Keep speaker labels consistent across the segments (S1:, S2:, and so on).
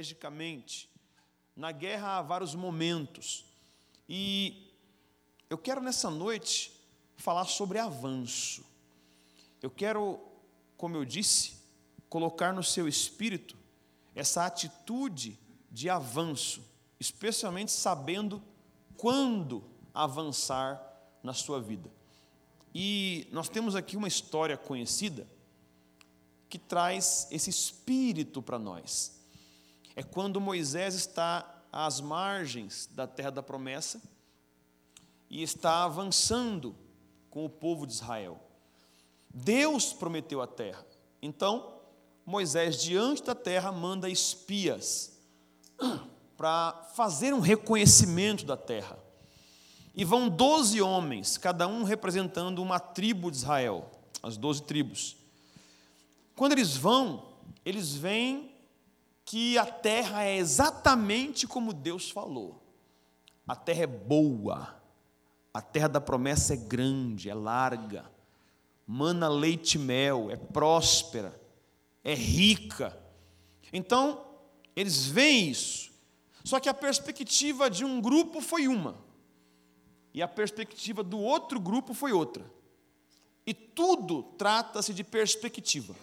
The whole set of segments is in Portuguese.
S1: estrategicamente. Na guerra há vários momentos. E eu quero nessa noite falar sobre avanço. Eu quero, como eu disse, colocar no seu espírito essa atitude de avanço, especialmente sabendo quando avançar na sua vida. E nós temos aqui uma história conhecida que traz esse espírito para nós. É quando Moisés está às margens da terra da promessa e está avançando com o povo de Israel. Deus prometeu a terra. Então, Moisés, diante da terra, manda espias para fazer um reconhecimento da terra. E vão doze homens, cada um representando uma tribo de Israel, as doze tribos. Quando eles vão, eles veem que a terra é exatamente como Deus falou. A terra é boa, a terra da promessa é grande, é larga, mana leite e mel, é próspera, é rica. Então, eles veem isso. Só que a perspectiva de um grupo foi uma, e a perspectiva do outro grupo foi outra. E tudo trata-se de perspectiva.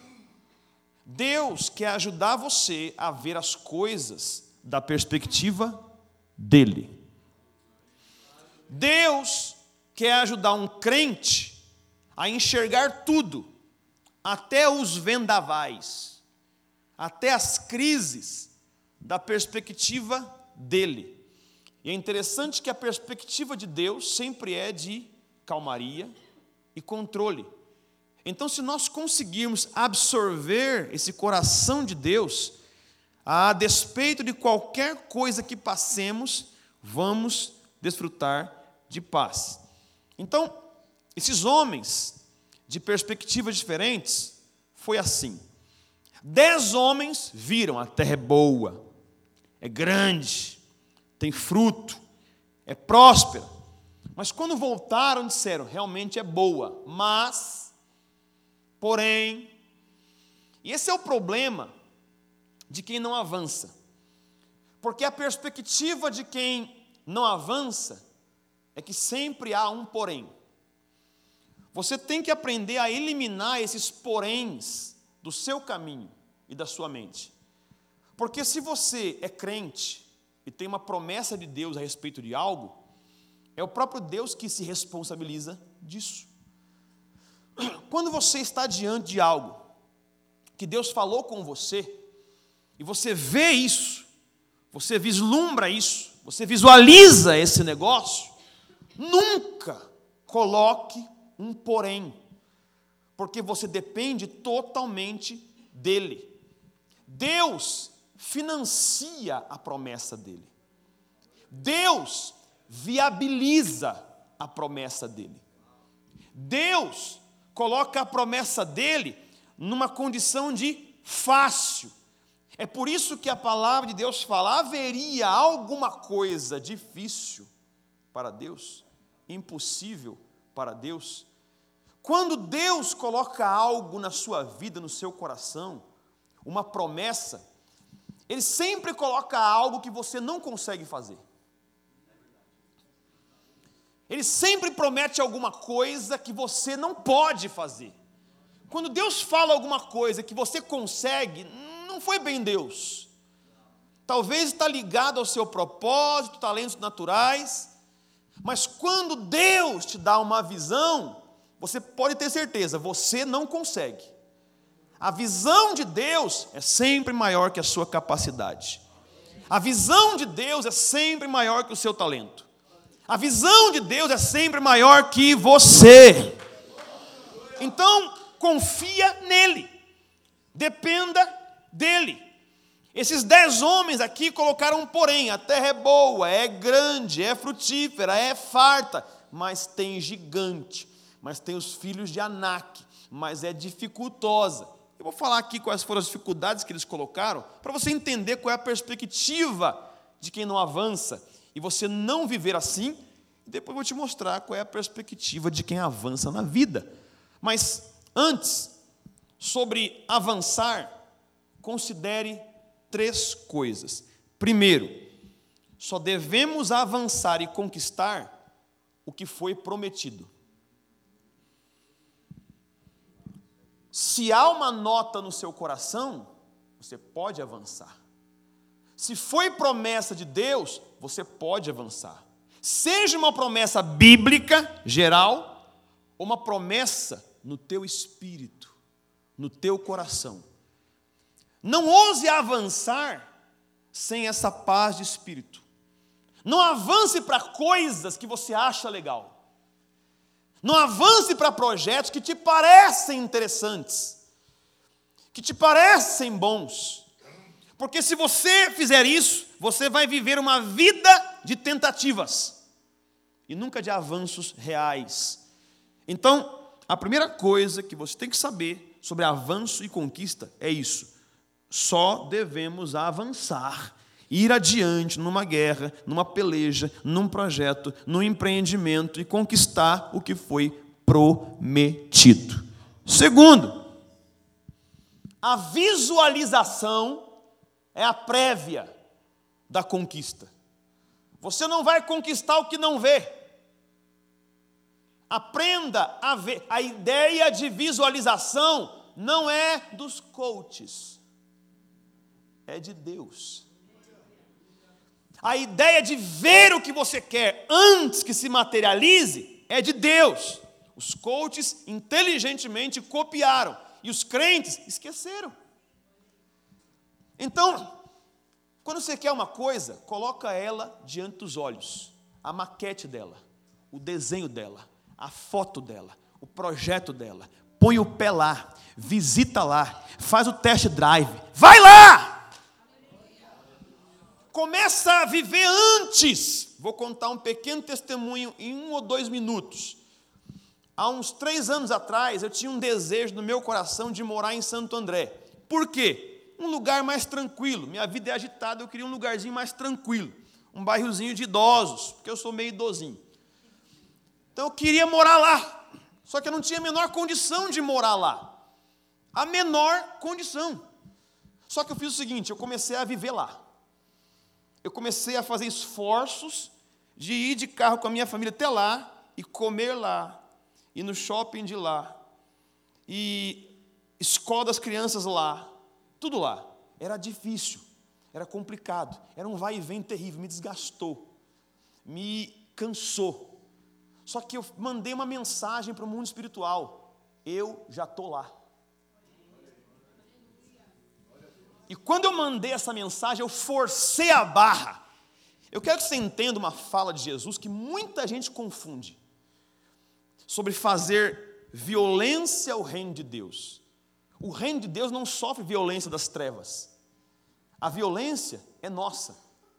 S1: Deus quer ajudar você a ver as coisas da perspectiva dele. Deus quer ajudar um crente a enxergar tudo, até os vendavais, até as crises, da perspectiva dele. E é interessante que a perspectiva de Deus sempre é de calmaria e controle. Então, se nós conseguirmos absorver esse coração de Deus, a despeito de qualquer coisa que passemos, vamos desfrutar de paz. Então, esses homens, de perspectivas diferentes, foi assim. Dez homens viram a terra é boa, é grande, tem fruto, é próspera. Mas quando voltaram, disseram: realmente é boa, mas Porém, e esse é o problema de quem não avança. Porque a perspectiva de quem não avança é que sempre há um porém. Você tem que aprender a eliminar esses poréns do seu caminho e da sua mente. Porque se você é crente e tem uma promessa de Deus a respeito de algo, é o próprio Deus que se responsabiliza disso. Quando você está diante de algo que Deus falou com você, e você vê isso, você vislumbra isso, você visualiza esse negócio, nunca coloque um porém, porque você depende totalmente dele. Deus financia a promessa dele. Deus viabiliza a promessa dele. Deus coloca a promessa dele numa condição de fácil. É por isso que a palavra de Deus fala: haveria alguma coisa difícil para Deus, impossível para Deus. Quando Deus coloca algo na sua vida, no seu coração, uma promessa, Ele sempre coloca algo que você não consegue fazer. Ele sempre promete alguma coisa que você não pode fazer. Quando Deus fala alguma coisa que você consegue, não foi bem Deus. Talvez está ligado ao seu propósito, talentos naturais, mas quando Deus te dá uma visão, você pode ter certeza, você não consegue. A visão de Deus é sempre maior que a sua capacidade. A visão de Deus é sempre maior que o seu talento. A visão de Deus é sempre maior que você. Então, confia nele. Dependa dele. Esses dez homens aqui colocaram um porém: a terra é boa, é grande, é frutífera, é farta, mas tem gigante, mas tem os filhos de Anak, mas é dificultosa. Eu vou falar aqui quais foram as dificuldades que eles colocaram, para você entender qual é a perspectiva de quem não avança e você não viver assim, depois vou te mostrar qual é a perspectiva de quem avança na vida. Mas antes, sobre avançar, considere três coisas. Primeiro, só devemos avançar e conquistar o que foi prometido. Se há uma nota no seu coração, você pode avançar. Se foi promessa de Deus, você pode avançar. Seja uma promessa bíblica, geral, ou uma promessa no teu espírito, no teu coração. Não ouse avançar sem essa paz de espírito. Não avance para coisas que você acha legal. Não avance para projetos que te parecem interessantes, que te parecem bons. Porque se você fizer isso, você vai viver uma vida de tentativas e nunca de avanços reais. Então, a primeira coisa que você tem que saber sobre avanço e conquista é isso. Só devemos avançar, ir adiante numa guerra, numa peleja, num projeto, num empreendimento e conquistar o que foi prometido. Segundo, a visualização é a prévia da conquista. Você não vai conquistar o que não vê. Aprenda a ver. A ideia de visualização não é dos coaches, é de Deus. A ideia de ver o que você quer antes que se materialize é de Deus. Os coaches inteligentemente copiaram e os crentes esqueceram. Então, quando você quer uma coisa, coloca ela diante dos olhos, a maquete dela, o desenho dela, a foto dela, o projeto dela. Põe o pé lá, visita lá, faz o test drive. Vai lá! Começa a viver antes. Vou contar um pequeno testemunho em um ou dois minutos. Há uns três anos atrás, eu tinha um desejo no meu coração de morar em Santo André. Por quê? Um lugar mais tranquilo. Minha vida é agitada, eu queria um lugarzinho mais tranquilo. Um bairrozinho de idosos, porque eu sou meio idosinho. Então eu queria morar lá. Só que eu não tinha a menor condição de morar lá. A menor condição. Só que eu fiz o seguinte: eu comecei a viver lá. Eu comecei a fazer esforços de ir de carro com a minha família até lá e comer lá, e no shopping de lá, e escola das crianças lá, tudo lá. Era difícil, era complicado, era um vai e vem terrível, me desgastou, me cansou. Só que eu mandei uma mensagem para o mundo espiritual. Eu já estou lá. E quando eu mandei essa mensagem, eu forcei a barra. Eu quero que você entenda uma fala de Jesus que muita gente confunde sobre fazer violência ao reino de Deus. O reino de Deus não sofre violência das trevas. A violência é nossa.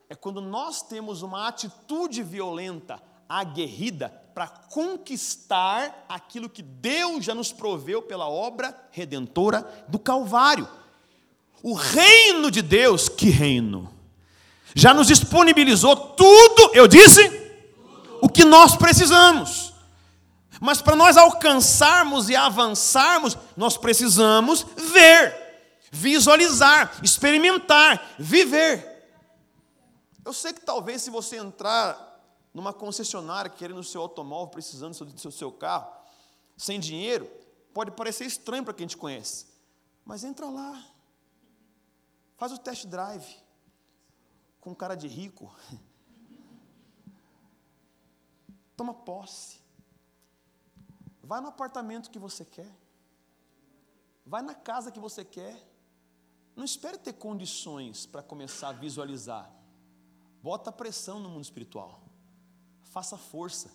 S1: É quando nós temos uma atitude violenta, aguerrida, para conquistar aquilo que Deus já nos proveu pela obra redentora do Calvário. O reino de Deus, que reino? Já nos disponibilizou tudo, eu disse, tudo. o que nós precisamos. Mas para nós alcançarmos e avançarmos, nós precisamos ver, visualizar, experimentar, viver. Eu sei que talvez se você entrar numa concessionária querendo o seu automóvel, precisando do seu, seu carro, sem dinheiro, pode parecer estranho para quem te conhece. Mas entra lá. Faz o test drive. Com cara de rico. Toma posse. Vai no apartamento que você quer. Vai na casa que você quer. Não espere ter condições para começar a visualizar. Bota pressão no mundo espiritual faça força.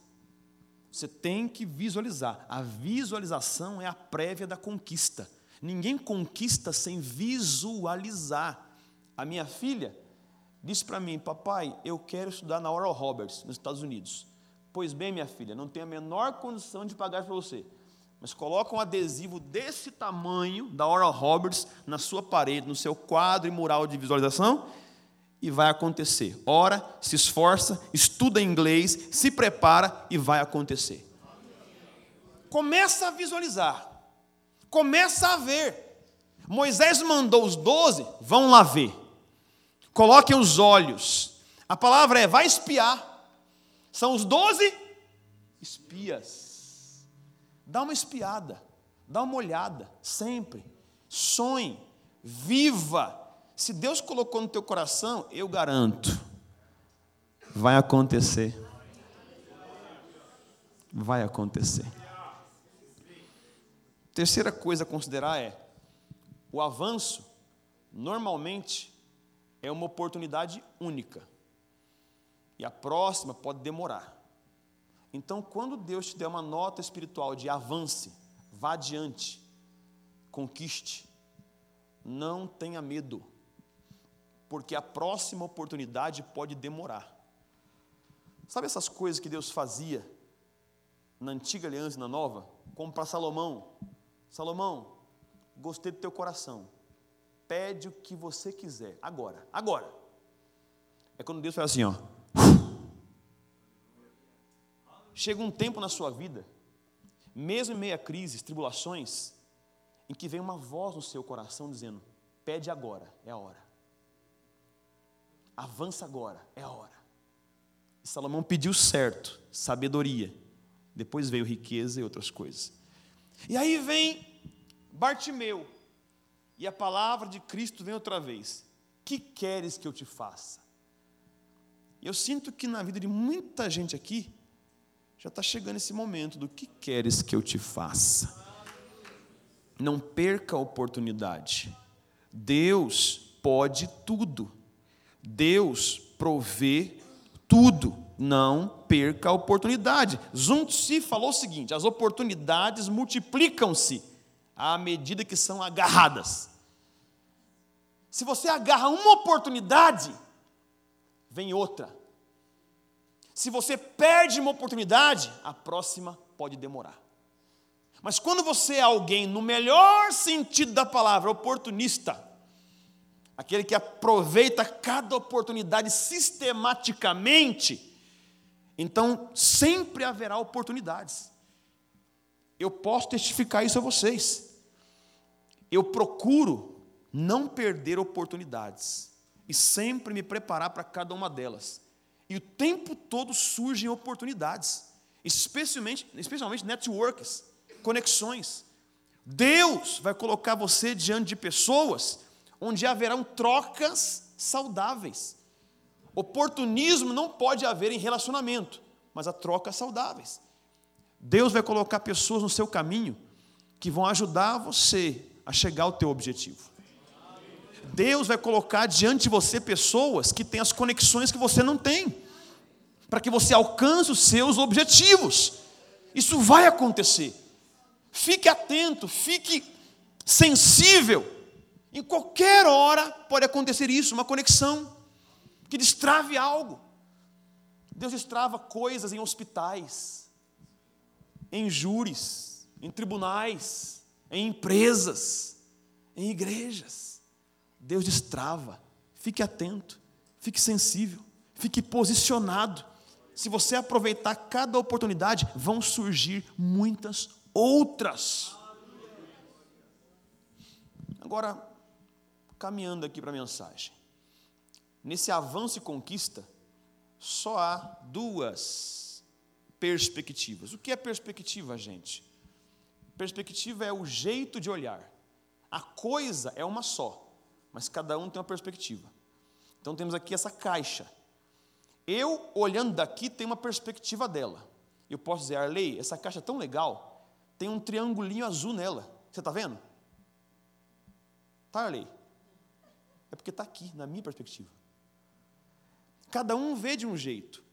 S1: Você tem que visualizar. A visualização é a prévia da conquista. Ninguém conquista sem visualizar. A minha filha disse para mim: Papai, eu quero estudar na Oral Roberts, nos Estados Unidos. Pois bem, minha filha, não tenho a menor condição de pagar para você. Mas coloca um adesivo desse tamanho da Oral Roberts na sua parede, no seu quadro e mural de visualização e vai acontecer. Ora, se esforça, estuda inglês, se prepara e vai acontecer. Começa a visualizar. Começa a ver. Moisés mandou os doze, vão lá ver. Coloquem os olhos. A palavra é vai espiar. São os doze espias. Dá uma espiada, dá uma olhada, sempre. Sonhe, viva. Se Deus colocou no teu coração, eu garanto, vai acontecer. Vai acontecer. Terceira coisa a considerar é: o avanço, normalmente, é uma oportunidade única. A próxima pode demorar. Então, quando Deus te der uma nota espiritual de avance, vá adiante, conquiste, não tenha medo, porque a próxima oportunidade pode demorar. Sabe essas coisas que Deus fazia na antiga aliança e na nova? Como para Salomão. Salomão, gostei do teu coração. Pede o que você quiser. Agora, agora. É quando Deus faz assim, ó. Chega um tempo na sua vida, mesmo em meio a crises, tribulações, em que vem uma voz no seu coração dizendo: pede agora, é a hora. Avança agora, é a hora. E Salomão pediu certo, sabedoria. Depois veio riqueza e outras coisas. E aí vem Bartimeu, e a palavra de Cristo vem outra vez: Que queres que eu te faça? Eu sinto que na vida de muita gente aqui, já está chegando esse momento do que queres que eu te faça. Não perca a oportunidade. Deus pode tudo. Deus provê tudo. Não perca a oportunidade. Zunzi falou o seguinte: as oportunidades multiplicam-se à medida que são agarradas. Se você agarra uma oportunidade, vem outra. Se você perde uma oportunidade, a próxima pode demorar. Mas quando você é alguém, no melhor sentido da palavra, oportunista, aquele que aproveita cada oportunidade sistematicamente, então sempre haverá oportunidades. Eu posso testificar isso a vocês. Eu procuro não perder oportunidades e sempre me preparar para cada uma delas. E o tempo todo surgem oportunidades, especialmente, especialmente networks, conexões. Deus vai colocar você diante de pessoas onde haverão trocas saudáveis. Oportunismo não pode haver em relacionamento, mas há trocas saudáveis. Deus vai colocar pessoas no seu caminho que vão ajudar você a chegar ao teu objetivo. Deus vai colocar diante de você pessoas que têm as conexões que você não tem, para que você alcance os seus objetivos. Isso vai acontecer. Fique atento, fique sensível. Em qualquer hora pode acontecer isso, uma conexão que destrave algo. Deus destrava coisas em hospitais, em júris, em tribunais, em empresas, em igrejas. Deus destrava. Fique atento, fique sensível, fique posicionado. Se você aproveitar cada oportunidade, vão surgir muitas outras. Agora, caminhando aqui para a mensagem. Nesse avanço e conquista, só há duas perspectivas. O que é perspectiva, gente? Perspectiva é o jeito de olhar. A coisa é uma só mas cada um tem uma perspectiva. Então temos aqui essa caixa. Eu, olhando daqui, tenho uma perspectiva dela. Eu posso dizer, Arley, essa caixa é tão legal, tem um triangulinho azul nela. Você está vendo? Tá, Arley? É porque está aqui, na minha perspectiva. Cada um vê de um jeito.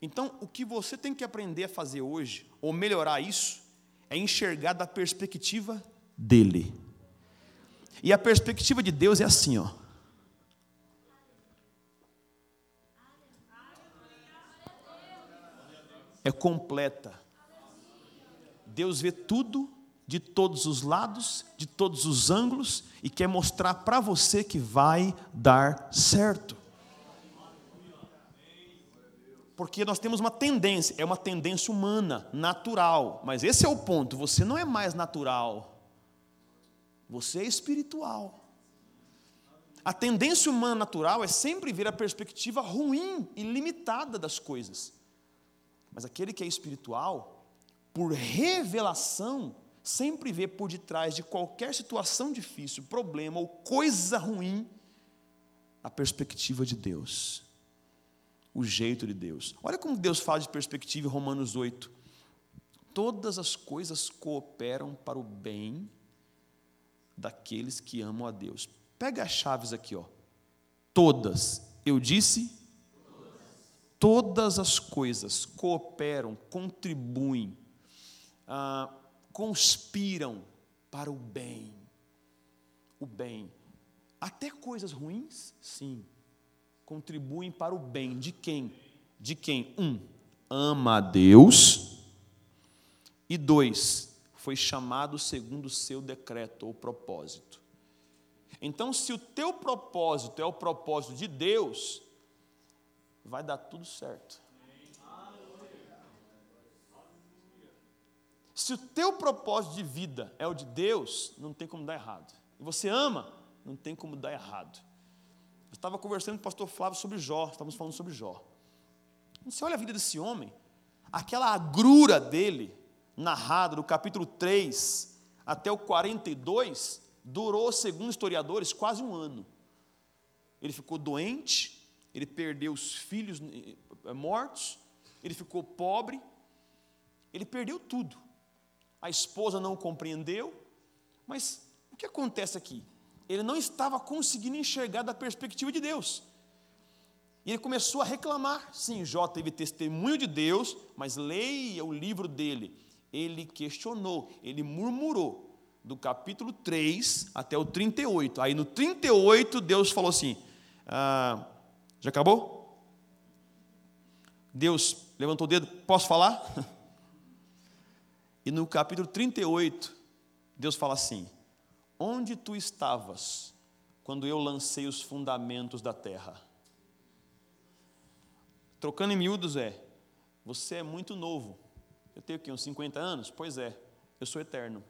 S1: Então, o que você tem que aprender a fazer hoje, ou melhorar isso, é enxergar da perspectiva dele. E a perspectiva de Deus é assim, ó. É completa. Deus vê tudo de todos os lados, de todos os ângulos e quer mostrar para você que vai dar certo. Porque nós temos uma tendência, é uma tendência humana, natural, mas esse é o ponto, você não é mais natural. Você é espiritual. A tendência humana natural é sempre ver a perspectiva ruim e limitada das coisas. Mas aquele que é espiritual, por revelação, sempre vê por detrás de qualquer situação difícil, problema ou coisa ruim, a perspectiva de Deus, o jeito de Deus. Olha como Deus fala de perspectiva em Romanos 8. Todas as coisas cooperam para o bem daqueles que amam a Deus. Pega as chaves aqui, ó. Todas. Eu disse todas as coisas cooperam, contribuem, ah, conspiram para o bem. O bem. Até coisas ruins, sim, contribuem para o bem de quem? De quem? Um, ama a Deus. E dois, foi chamado segundo o seu decreto ou propósito. Então, se o teu propósito é o propósito de Deus, vai dar tudo certo. Se o teu propósito de vida é o de Deus, não tem como dar errado. E você ama, não tem como dar errado. Eu estava conversando com o pastor Flávio sobre Jó, estávamos falando sobre Jó. Você olha a vida desse homem, aquela agrura dele, narrada do capítulo 3 até o 42, durou, segundo historiadores, quase um ano. Ele ficou doente, ele perdeu os filhos eh, mortos, ele ficou pobre, ele perdeu tudo. A esposa não compreendeu, mas o que acontece aqui? Ele não estava conseguindo enxergar da perspectiva de Deus. E ele começou a reclamar. Sim, Jó teve testemunho de Deus, mas leia o livro dele. Ele questionou, ele murmurou do capítulo 3 até o 38. Aí no 38, Deus falou assim: ah, Já acabou? Deus levantou o dedo, posso falar? E no capítulo 38, Deus fala assim: Onde tu estavas quando eu lancei os fundamentos da terra? Trocando em miúdos é: Você é muito novo. Eu tenho aqui uns 50 anos? Pois é, eu sou eterno.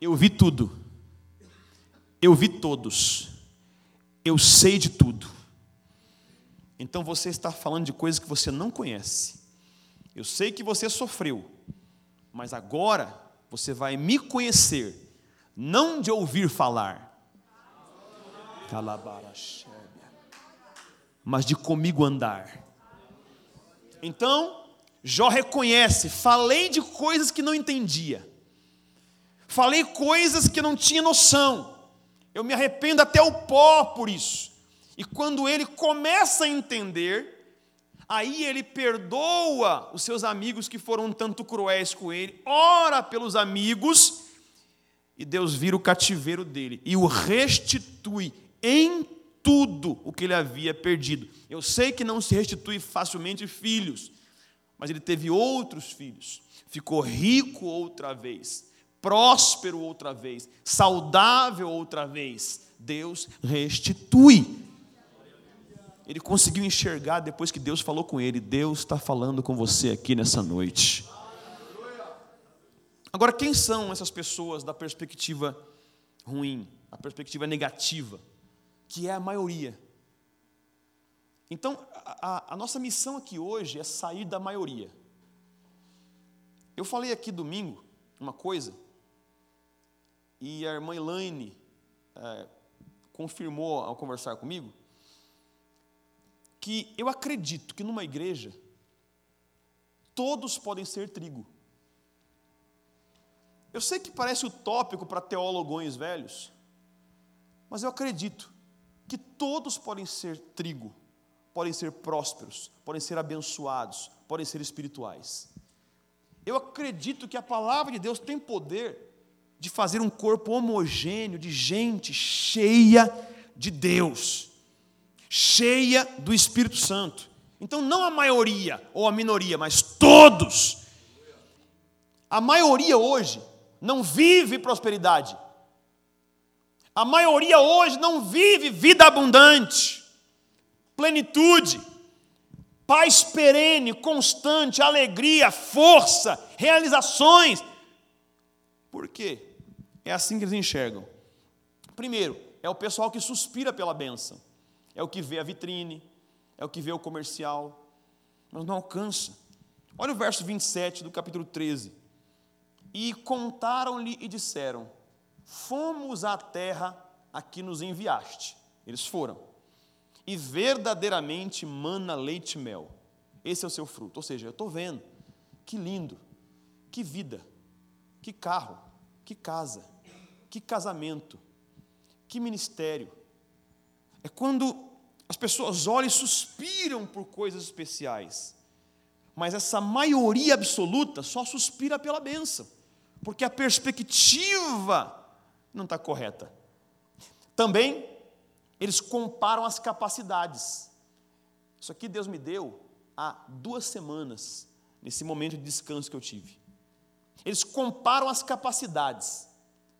S1: Eu vi tudo. Eu vi todos. Eu sei de tudo. Então você está falando de coisas que você não conhece. Eu sei que você sofreu, mas agora você vai me conhecer, não de ouvir falar, mas de comigo andar. Então, Jó reconhece, falei de coisas que não entendia. Falei coisas que não tinha noção. Eu me arrependo até o pó por isso. E quando ele começa a entender, aí ele perdoa os seus amigos que foram um tanto cruéis com ele, ora pelos amigos, e Deus vira o cativeiro dele e o restitui em tudo o que ele havia perdido. Eu sei que não se restitui facilmente filhos, mas ele teve outros filhos, ficou rico outra vez próspero outra vez, saudável outra vez. Deus restitui. Ele conseguiu enxergar depois que Deus falou com ele. Deus está falando com você aqui nessa noite. Agora, quem são essas pessoas da perspectiva ruim, a perspectiva negativa, que é a maioria? Então, a, a, nossa missão aqui hoje é sair da maioria. Eu falei aqui domingo uma coisa e a irmã Elaine é, confirmou ao conversar comigo que eu acredito que numa igreja todos podem ser trigo. Eu sei que parece utópico para teólogos velhos, mas eu acredito que todos podem ser trigo, podem ser prósperos, podem ser abençoados, podem ser espirituais. Eu acredito que a palavra de Deus tem poder de fazer um corpo homogêneo de gente cheia de Deus, cheia do Espírito Santo. Então, não a maioria ou a minoria, mas todos. A maioria hoje não vive prosperidade. A maioria hoje não vive vida abundante, plenitude, paz perene, constante, alegria, força, realizações. Por quê? É assim que eles enxergam. Primeiro, é o pessoal que suspira pela benção. É o que vê a vitrine, é o que vê o comercial, mas não alcança. Olha o verso 27 do capítulo 13. E contaram-lhe e disseram: Fomos à terra a que nos enviaste. Eles foram. E verdadeiramente mana leite e mel. Esse é o seu fruto. Ou seja, eu estou vendo. Que lindo. Que vida. Que carro. Que casa. Que casamento. Que ministério. É quando as pessoas olham e suspiram por coisas especiais. Mas essa maioria absoluta só suspira pela benção, porque a perspectiva não está correta. Também, eles comparam as capacidades. Isso aqui Deus me deu há duas semanas, nesse momento de descanso que eu tive. Eles comparam as capacidades.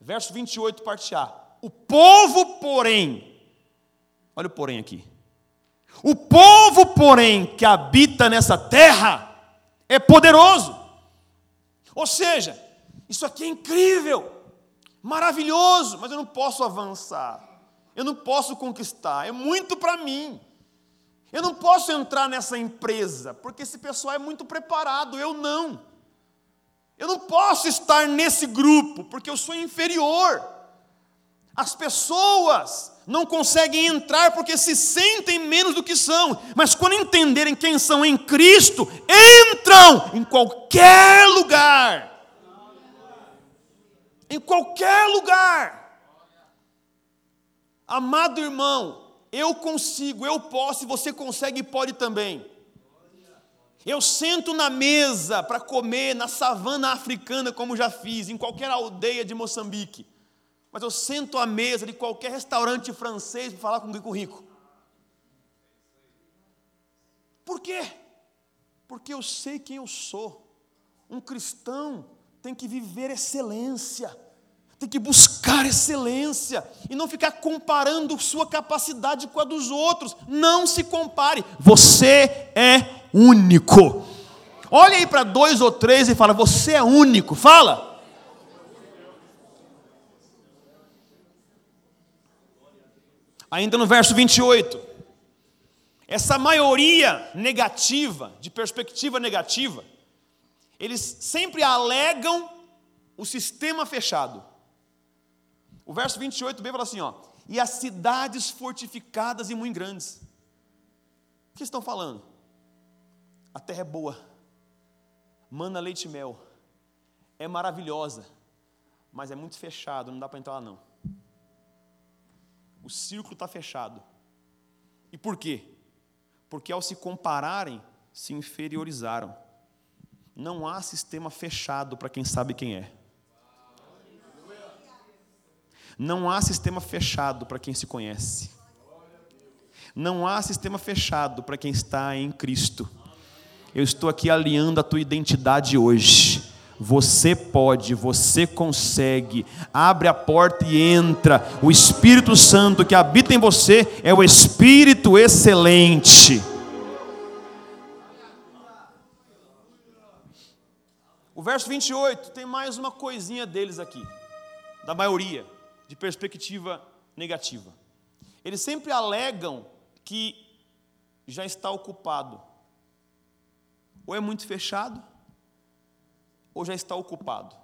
S1: Verso 28, parte A. O povo, porém, olha o porém aqui. O povo, porém, que habita nessa terra é poderoso. Ou seja, isso aqui é incrível, maravilhoso, mas eu não posso avançar. Eu não posso conquistar, é muito para mim. Eu não posso entrar nessa empresa, porque esse pessoal é muito preparado, eu não. Eu não posso estar nesse grupo, porque eu sou inferior. As pessoas não conseguem entrar porque se sentem menos do que são, mas quando entenderem quem são em Cristo, entram em qualquer lugar. Em qualquer lugar. Amado irmão, eu consigo, eu posso, e você consegue e pode também. Eu sento na mesa para comer na savana africana, como já fiz, em qualquer aldeia de Moçambique. Mas eu sento à mesa de qualquer restaurante francês para falar com um rico rico. Por quê? Porque eu sei quem eu sou. Um cristão tem que viver excelência tem que buscar excelência e não ficar comparando sua capacidade com a dos outros. Não se compare. Você é único. Olha aí para dois ou três e fala: Você é único. Fala. Ainda no verso 28. Essa maioria negativa, de perspectiva negativa, eles sempre alegam o sistema fechado. O verso 28b fala assim: ó, e as cidades fortificadas e muito grandes. O que estão falando? A terra é boa, mana leite e mel, é maravilhosa, mas é muito fechado, não dá para entrar lá não. O círculo está fechado. E por quê? Porque ao se compararem, se inferiorizaram. Não há sistema fechado para quem sabe quem é. Não há sistema fechado para quem se conhece. Não há sistema fechado para quem está em Cristo. Eu estou aqui alinhando a tua identidade hoje. Você pode, você consegue. Abre a porta e entra. O Espírito Santo que habita em você é o Espírito excelente. O verso 28 tem mais uma coisinha deles aqui, da maioria de perspectiva negativa. Eles sempre alegam que já está ocupado. Ou é muito fechado, ou já está ocupado.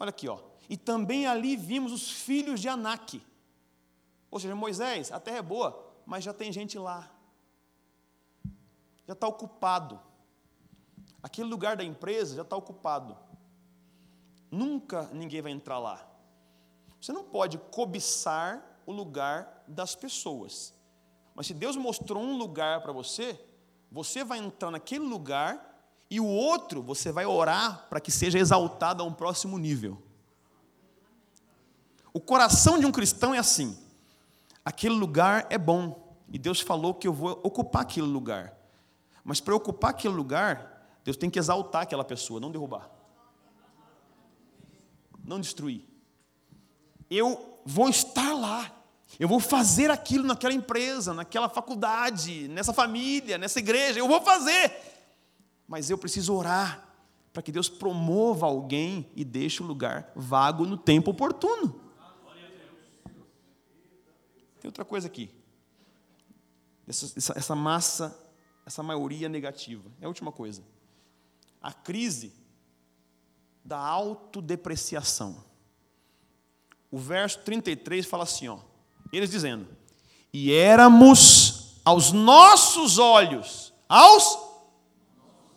S1: Olha aqui, ó. E também ali vimos os filhos de Anak. Ou seja, Moisés, a terra é boa, mas já tem gente lá. Já está ocupado. Aquele lugar da empresa já está ocupado. Nunca ninguém vai entrar lá. Você não pode cobiçar o lugar das pessoas. Mas se Deus mostrou um lugar para você, você vai entrar naquele lugar e o outro você vai orar para que seja exaltado a um próximo nível. O coração de um cristão é assim: aquele lugar é bom e Deus falou que eu vou ocupar aquele lugar. Mas para ocupar aquele lugar, Deus tem que exaltar aquela pessoa, não derrubar, não destruir eu vou estar lá. Eu vou fazer aquilo naquela empresa, naquela faculdade, nessa família, nessa igreja. Eu vou fazer. Mas eu preciso orar para que Deus promova alguém e deixe o lugar vago no tempo oportuno. Tem outra coisa aqui. Essa, essa, essa massa, essa maioria negativa. É a última coisa. A crise da autodepreciação. O verso 33 fala assim, ó, eles dizendo: "E éramos aos nossos olhos, aos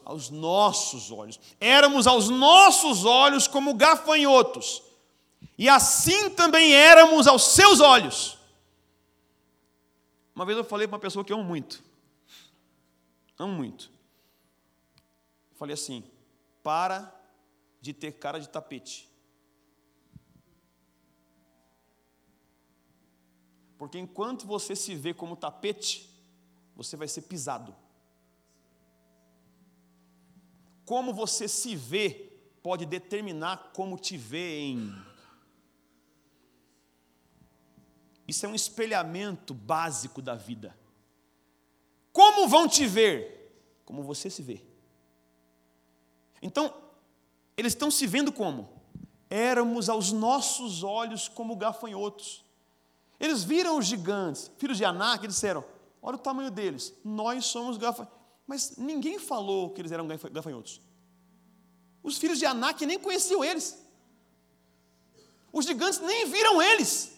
S1: aos nossos olhos. Éramos aos nossos olhos como gafanhotos. E assim também éramos aos seus olhos. Uma vez eu falei para uma pessoa que eu amo muito. Amo muito. Falei assim: para de ter cara de tapete. Porque enquanto você se vê como tapete, você vai ser pisado. Como você se vê pode determinar como te veem. Isso é um espelhamento básico da vida. Como vão te ver? Como você se vê. Então, eles estão se vendo como? Éramos aos nossos olhos como gafanhotos. Eles viram os gigantes, filhos de Anak, e disseram: Olha o tamanho deles, nós somos gafanhotos. Mas ninguém falou que eles eram gafanhotos. Os filhos de Anak nem conheciam eles. Os gigantes nem viram eles.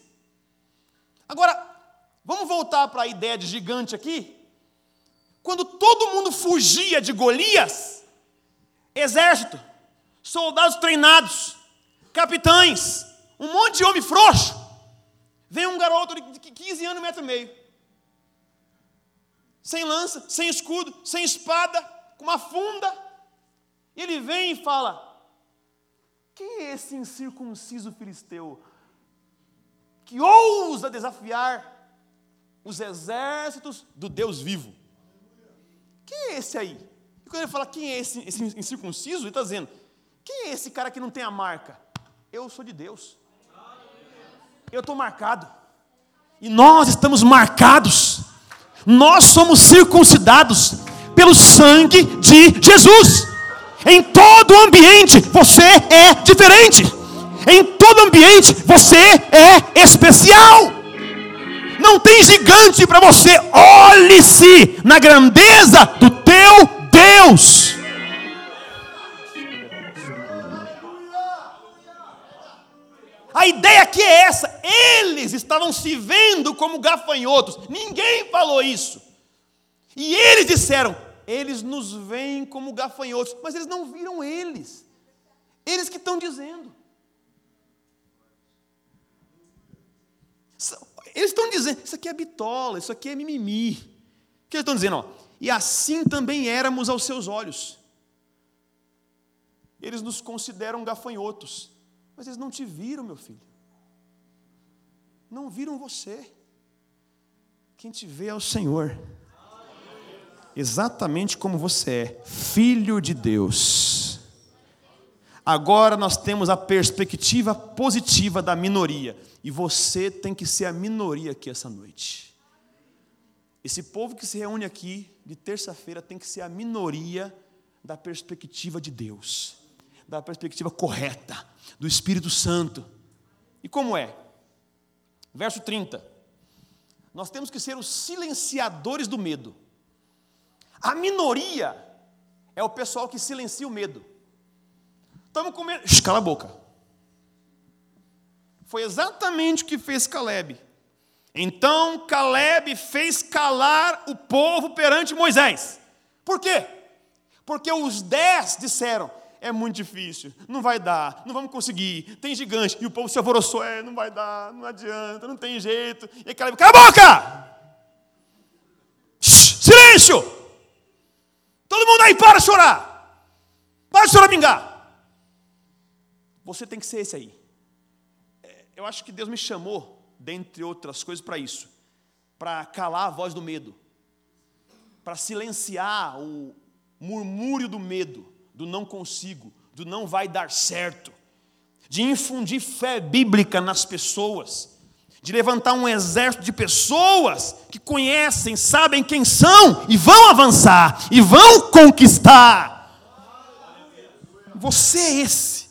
S1: Agora, vamos voltar para a ideia de gigante aqui? Quando todo mundo fugia de Golias, exército, soldados treinados, capitães, um monte de homem frouxo, vem um garoto de 15 anos, metro e meio sem lança, sem escudo, sem espada, com uma funda. E ele vem e fala: Quem é esse incircunciso filisteu que ousa desafiar os exércitos do Deus vivo? Quem é esse aí? E quando ele fala quem é esse, esse incircunciso, ele está dizendo: Quem é esse cara que não tem a marca? Eu sou de Deus. Eu estou marcado. E nós estamos marcados nós somos circuncidados pelo sangue de Jesus. Em todo ambiente você é diferente. Em todo ambiente você é especial. Não tem gigante para você. Olhe-se na grandeza do teu Deus. A ideia aqui é essa: eles estavam se vendo como gafanhotos, ninguém falou isso. E eles disseram: eles nos veem como gafanhotos, mas eles não viram eles, eles que estão dizendo. Eles estão dizendo: isso aqui é bitola, isso aqui é mimimi. O que eles estão dizendo? Ó, e assim também éramos aos seus olhos. Eles nos consideram gafanhotos. Mas eles não te viram, meu filho. Não viram você. Quem te vê é o Senhor. Exatamente como você é, filho de Deus. Agora nós temos a perspectiva positiva da minoria. E você tem que ser a minoria aqui essa noite. Esse povo que se reúne aqui de terça-feira tem que ser a minoria da perspectiva de Deus da perspectiva correta, do Espírito Santo. E como é? Verso 30. Nós temos que ser os silenciadores do medo. A minoria é o pessoal que silencia o medo. Estamos com medo. Cala a boca. Foi exatamente o que fez Caleb. Então Caleb fez calar o povo perante Moisés. Por quê? Porque os dez disseram: é muito difícil, não vai dar, não vamos conseguir, tem gigante. E o povo se alvoroçou, é, não vai dar, não adianta, não tem jeito. E aquela, cala a boca! Silêncio! Todo mundo aí, para chorar! Para de choramingar! Você tem que ser esse aí. É, eu acho que Deus me chamou, dentre outras coisas, para isso. Para calar a voz do medo. Para silenciar o murmúrio do medo do não consigo, do não vai dar certo, de infundir fé bíblica nas pessoas, de levantar um exército de pessoas que conhecem, sabem quem são e vão avançar e vão conquistar. Você é esse.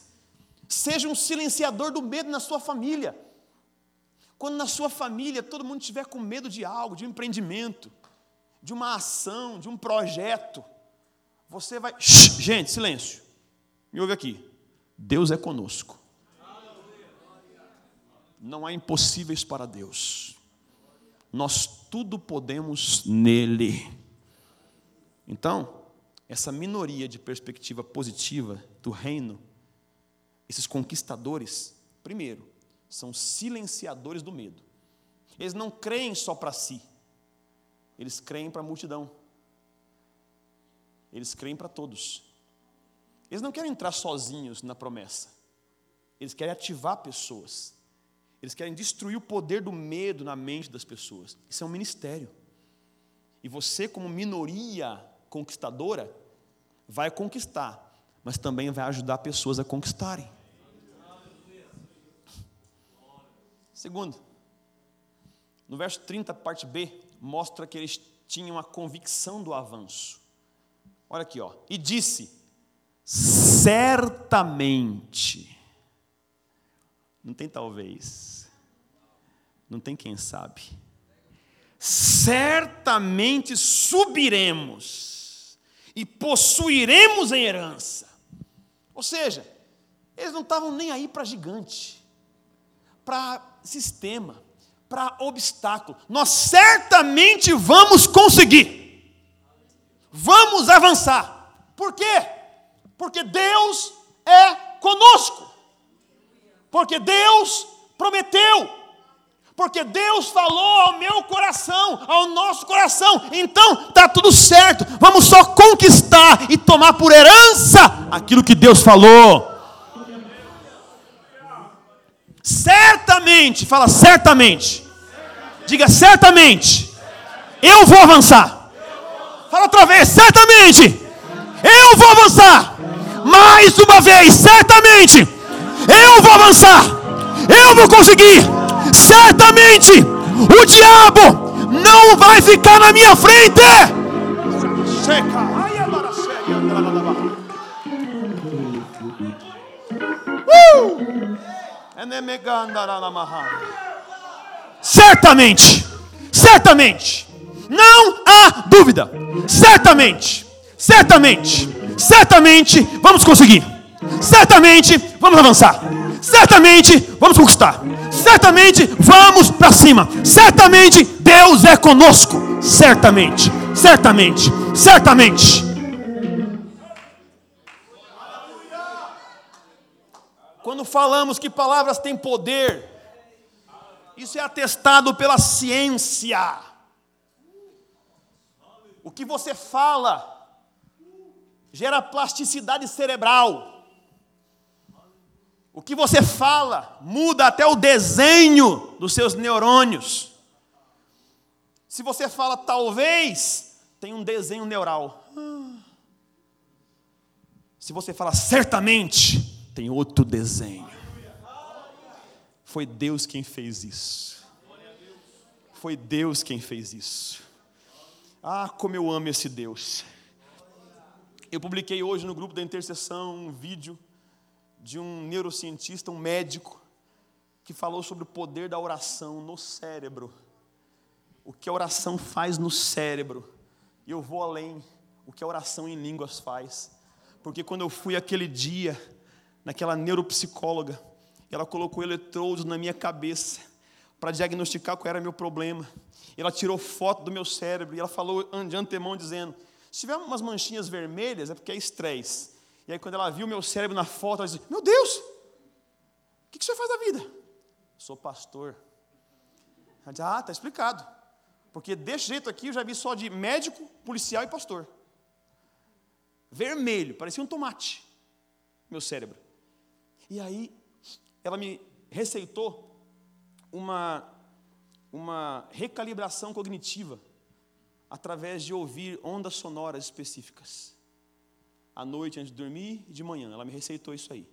S1: Seja um silenciador do medo na sua família. Quando na sua família todo mundo estiver com medo de algo, de um empreendimento, de uma ação, de um projeto, você vai. Shhh, gente, silêncio. Me ouve aqui. Deus é conosco. Não há impossíveis para Deus. Nós tudo podemos nele. Então, essa minoria de perspectiva positiva do reino, esses conquistadores, primeiro, são silenciadores do medo. Eles não creem só para si, eles creem para a multidão. Eles creem para todos. Eles não querem entrar sozinhos na promessa. Eles querem ativar pessoas. Eles querem destruir o poder do medo na mente das pessoas. Isso é um ministério. E você, como minoria conquistadora, vai conquistar, mas também vai ajudar pessoas a conquistarem. Segundo, no verso 30, parte B, mostra que eles tinham a convicção do avanço. Olha aqui, ó. E disse: certamente. Não tem talvez. Não tem quem sabe. Certamente subiremos e possuiremos em herança. Ou seja, eles não estavam nem aí para gigante, para sistema, para obstáculo. Nós certamente vamos conseguir. Vamos avançar. Por quê? Porque Deus é conosco. Porque Deus prometeu. Porque Deus falou ao meu coração, ao nosso coração. Então tá tudo certo. Vamos só conquistar e tomar por herança aquilo que Deus falou. Certamente, fala certamente. Diga certamente. Eu vou avançar. Fala outra vez, certamente. Eu vou avançar. Mais uma vez, certamente. Eu vou avançar. Eu vou conseguir. Certamente. O diabo não vai ficar na minha frente. Uh! Certamente, certamente, não há dúvida, certamente, certamente, certamente vamos conseguir, certamente vamos avançar, certamente vamos conquistar, certamente vamos para cima, certamente Deus é conosco, certamente, certamente, certamente. Quando falamos que palavras têm poder, isso é atestado pela ciência. O que você fala gera plasticidade cerebral. O que você fala muda até o desenho dos seus neurônios. Se você fala talvez, tem um desenho neural. Se você fala certamente, tem outro desenho. Foi Deus quem fez isso. Foi Deus quem fez isso. Ah, como eu amo esse Deus. Eu publiquei hoje no grupo da intercessão um vídeo de um neurocientista, um médico, que falou sobre o poder da oração no cérebro. O que a oração faz no cérebro. E eu vou além, o que a oração em línguas faz. Porque quando eu fui aquele dia, naquela neuropsicóloga, ela colocou eletrodos na minha cabeça para diagnosticar qual era meu problema. Ela tirou foto do meu cérebro e ela falou de antemão dizendo: se tiver umas manchinhas vermelhas é porque é estresse. E aí quando ela viu meu cérebro na foto, ela disse: Meu Deus, o que, que você faz da vida? Sou pastor. Ela disse: Ah, está explicado. Porque desse jeito aqui eu já vi só de médico, policial e pastor. Vermelho, parecia um tomate, meu cérebro. E aí ela me receitou uma, uma recalibração cognitiva através de ouvir ondas sonoras específicas. À noite, antes de dormir e de manhã. Ela me receitou isso aí.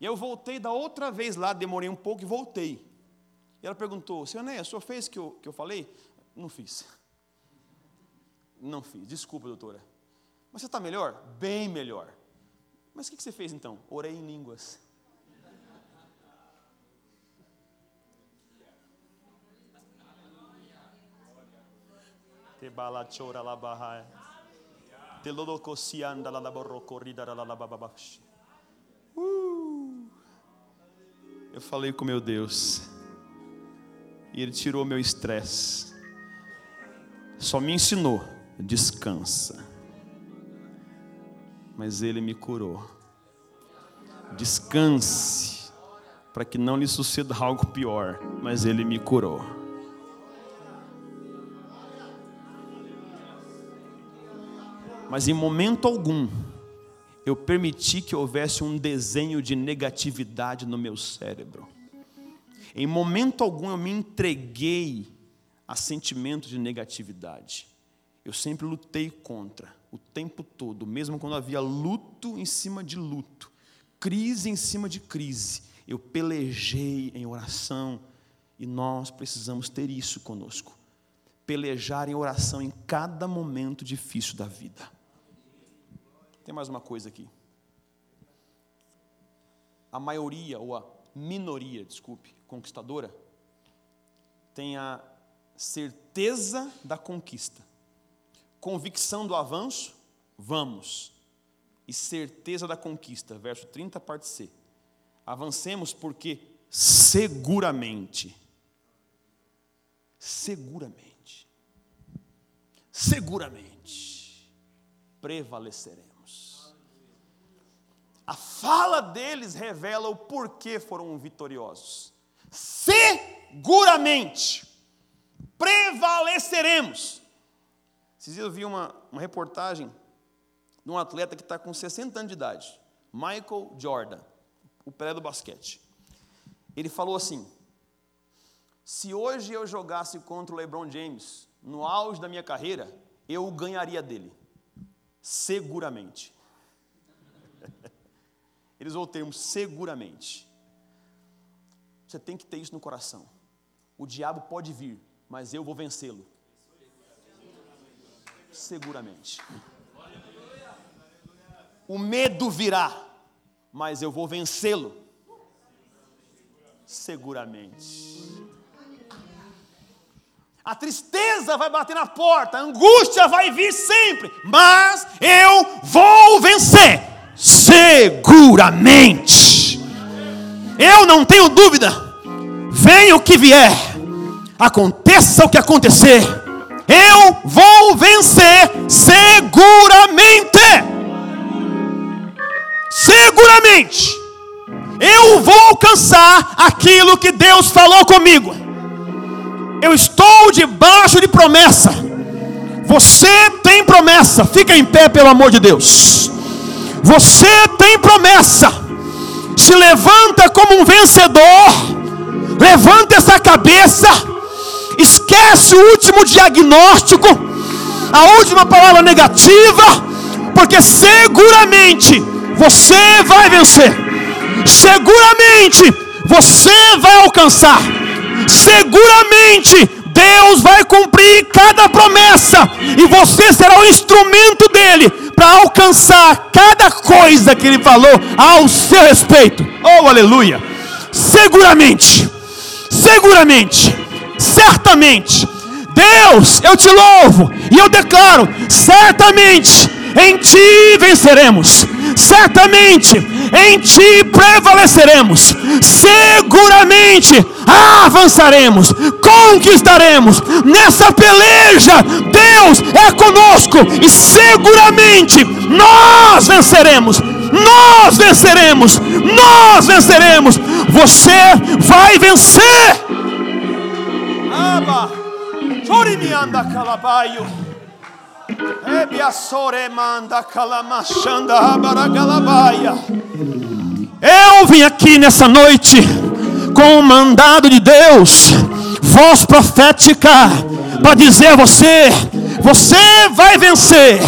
S1: E eu voltei da outra vez lá, demorei um pouco e voltei. E ela perguntou: Senhor Né, o senhor fez o que eu, que eu falei? Não fiz. Não fiz. Desculpa, doutora. Mas você está melhor? Bem melhor. Mas o que você fez então? Orei em línguas. Uh! Eu falei com meu Deus. E ele tirou meu estresse. Só me ensinou, descansa. Mas Ele me curou. Descanse. Para que não lhe suceda algo pior. Mas Ele me curou. Mas em momento algum, eu permiti que houvesse um desenho de negatividade no meu cérebro. Em momento algum eu me entreguei a sentimento de negatividade. Eu sempre lutei contra, o tempo todo, mesmo quando havia luto em cima de luto, crise em cima de crise. Eu pelejei em oração e nós precisamos ter isso conosco. Pelejar em oração em cada momento difícil da vida. Tem mais uma coisa aqui. A maioria, ou a minoria, desculpe, conquistadora, tem a certeza da conquista, convicção do avanço, vamos, e certeza da conquista, verso 30, parte C. Avancemos porque seguramente, seguramente, seguramente prevaleceremos. A fala deles revela o porquê foram vitoriosos. Seguramente prevaleceremos. Esses dias eu vi uma, uma reportagem de um atleta que está com 60 anos de idade, Michael Jordan, o pré do basquete. Ele falou assim: se hoje eu jogasse contra o LeBron James, no auge da minha carreira, eu ganharia dele. Seguramente. Eles usou o termo seguramente. Você tem que ter isso no coração. O diabo pode vir, mas eu vou vencê-lo. Seguramente. O medo virá, mas eu vou vencê-lo. Seguramente. A tristeza vai bater na porta, a angústia vai vir sempre, mas eu vou vencer seguramente. Eu não tenho dúvida. Venha o que vier, aconteça o que acontecer, eu vou vencer seguramente. Seguramente. Eu vou alcançar aquilo que Deus falou comigo. Eu estou debaixo de promessa. Você tem promessa. Fica em pé, pelo amor de Deus. Você tem promessa. Se levanta como um vencedor. Levanta essa cabeça. Esquece o último diagnóstico, a última palavra negativa, porque seguramente você vai vencer. Seguramente você vai alcançar. Seguramente Deus vai cumprir cada promessa e você será o instrumento dele para alcançar cada coisa que ele falou ao seu respeito. Oh, aleluia! Seguramente, seguramente, certamente, Deus, eu te louvo e eu declaro, certamente em ti venceremos, certamente em ti prevaleceremos, seguramente avançaremos, conquistaremos. Nessa peleja, Deus é conosco e seguramente nós venceremos. Nós venceremos, nós venceremos. Você vai vencer. Aba, chori anda calabaio. Eu vim aqui nessa noite com o mandado de Deus, voz profética, para dizer a você: você vai vencer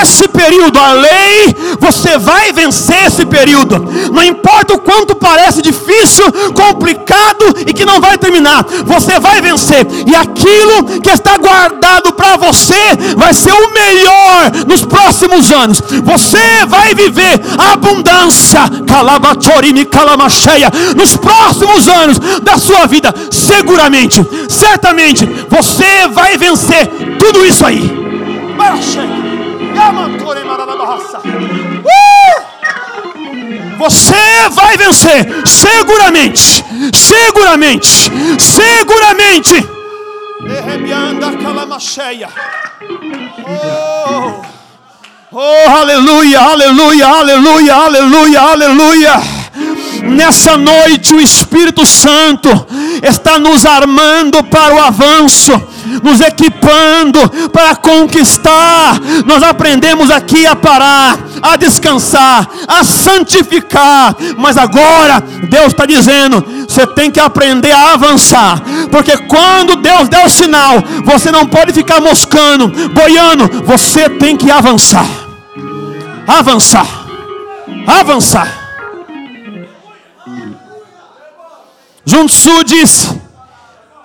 S1: esse período, a lei, você vai vencer esse período. Não importa o quanto parece difícil, complicado e que não vai terminar, você vai vencer. E aquilo que está guardado para você vai ser o melhor nos próximos anos. Você vai viver a abundância, calamacheia, nos próximos anos da sua vida. Seguramente, certamente, você vai vencer tudo isso aí. Uh! Você vai vencer, seguramente, seguramente, seguramente. Oh, oh, aleluia, aleluia, aleluia, aleluia, aleluia. Nessa noite, o Espírito Santo está nos armando para o avanço, nos equipando para conquistar. Nós aprendemos aqui a parar, a descansar, a santificar, mas agora Deus está dizendo: você tem que aprender a avançar, porque quando Deus der o sinal, você não pode ficar moscando, boiando, você tem que avançar, avançar, avançar. Tzu diz: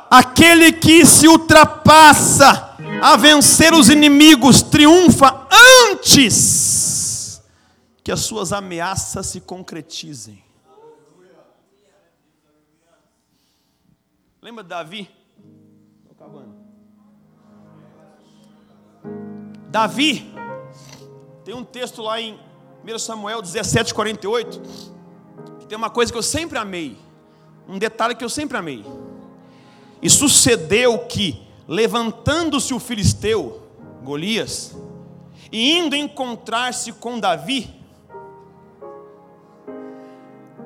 S1: aquele que se ultrapassa a vencer os inimigos triunfa antes que as suas ameaças se concretizem. Lembra Davi? Davi, tem um texto lá em 1 Samuel 17, 48, que tem uma coisa que eu sempre amei um detalhe que eu sempre amei. E sucedeu que, levantando-se o filisteu, Golias, e indo encontrar-se com Davi,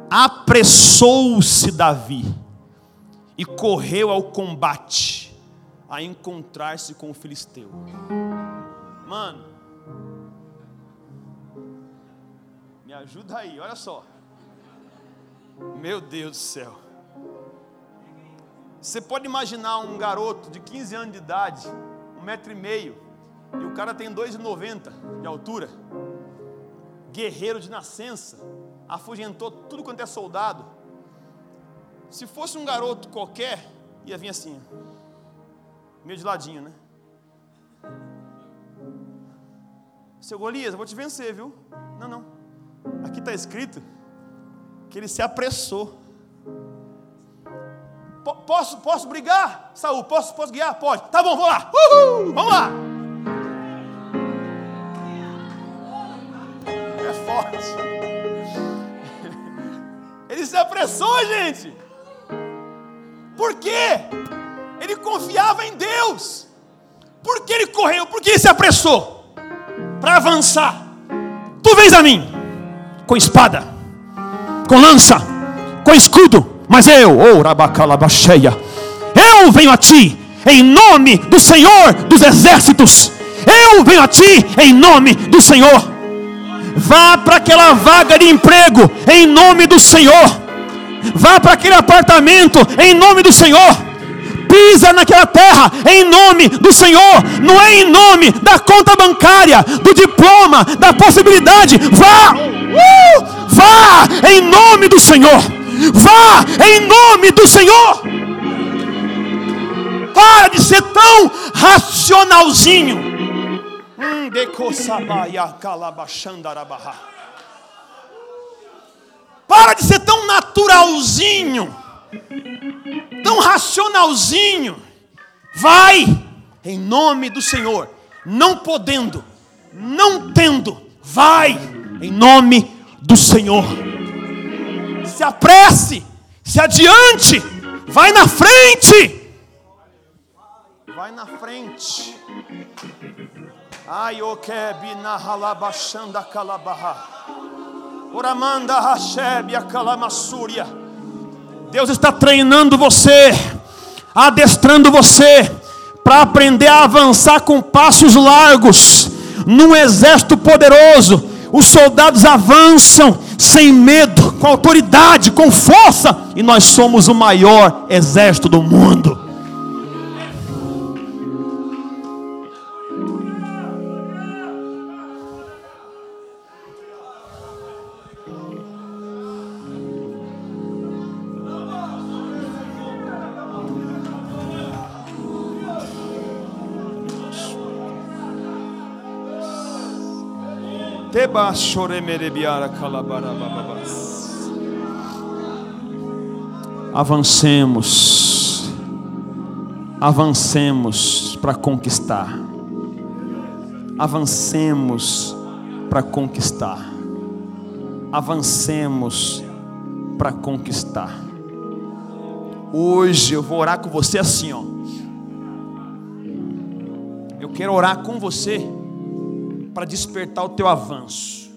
S1: apressou-se Davi e correu ao combate a encontrar-se com o filisteu. Mano, me ajuda aí, olha só. Meu Deus do céu. Você pode imaginar um garoto de 15 anos de idade, um metro e meio, e o cara tem 2,90 de altura, guerreiro de nascença, afugentou tudo quanto é soldado. Se fosse um garoto qualquer, ia vir assim, meio de ladinho, né? Seu Golias, eu vou te vencer, viu? Não, não. Aqui está escrito que ele se apressou Posso, posso brigar? Saul, posso, posso guiar? Pode. Tá bom, vou lá. Uhul, vamos lá. É forte. Ele se apressou, gente. Por quê? Ele confiava em Deus. Por que ele correu? Por que ele se apressou? Para avançar. Tu vens a mim com espada, com lança, com escudo mas eu, oh, rabacalabacheia, eu venho a ti em nome do Senhor dos exércitos. Eu venho a ti em nome do Senhor. Vá para aquela vaga de emprego em nome do Senhor. Vá para aquele apartamento em nome do Senhor. Pisa naquela terra em nome do Senhor, não é em nome da conta bancária, do diploma, da possibilidade. Vá, uh, vá em nome do Senhor. Vá em nome do Senhor. Para de ser tão racionalzinho. Hum, Para de ser tão naturalzinho, tão racionalzinho. Vai em nome do Senhor, não podendo, não tendo, vai em nome do Senhor se apresse, se adiante, vai na frente. Vai na frente. Ai, o kebi na halabashanda kalabaha. Oramanda hasheb kalamassúria. Deus está treinando você, adestrando você para aprender a avançar com passos largos num exército poderoso. Os soldados avançam sem medo, com autoridade, com força, e nós somos o maior exército do mundo. Teba şoremerebiara calabara bababas. Avancemos. Avancemos para conquistar. Avancemos para conquistar. Avancemos para conquistar. Hoje eu vou orar com você assim, ó. Eu quero orar com você para despertar o teu avanço.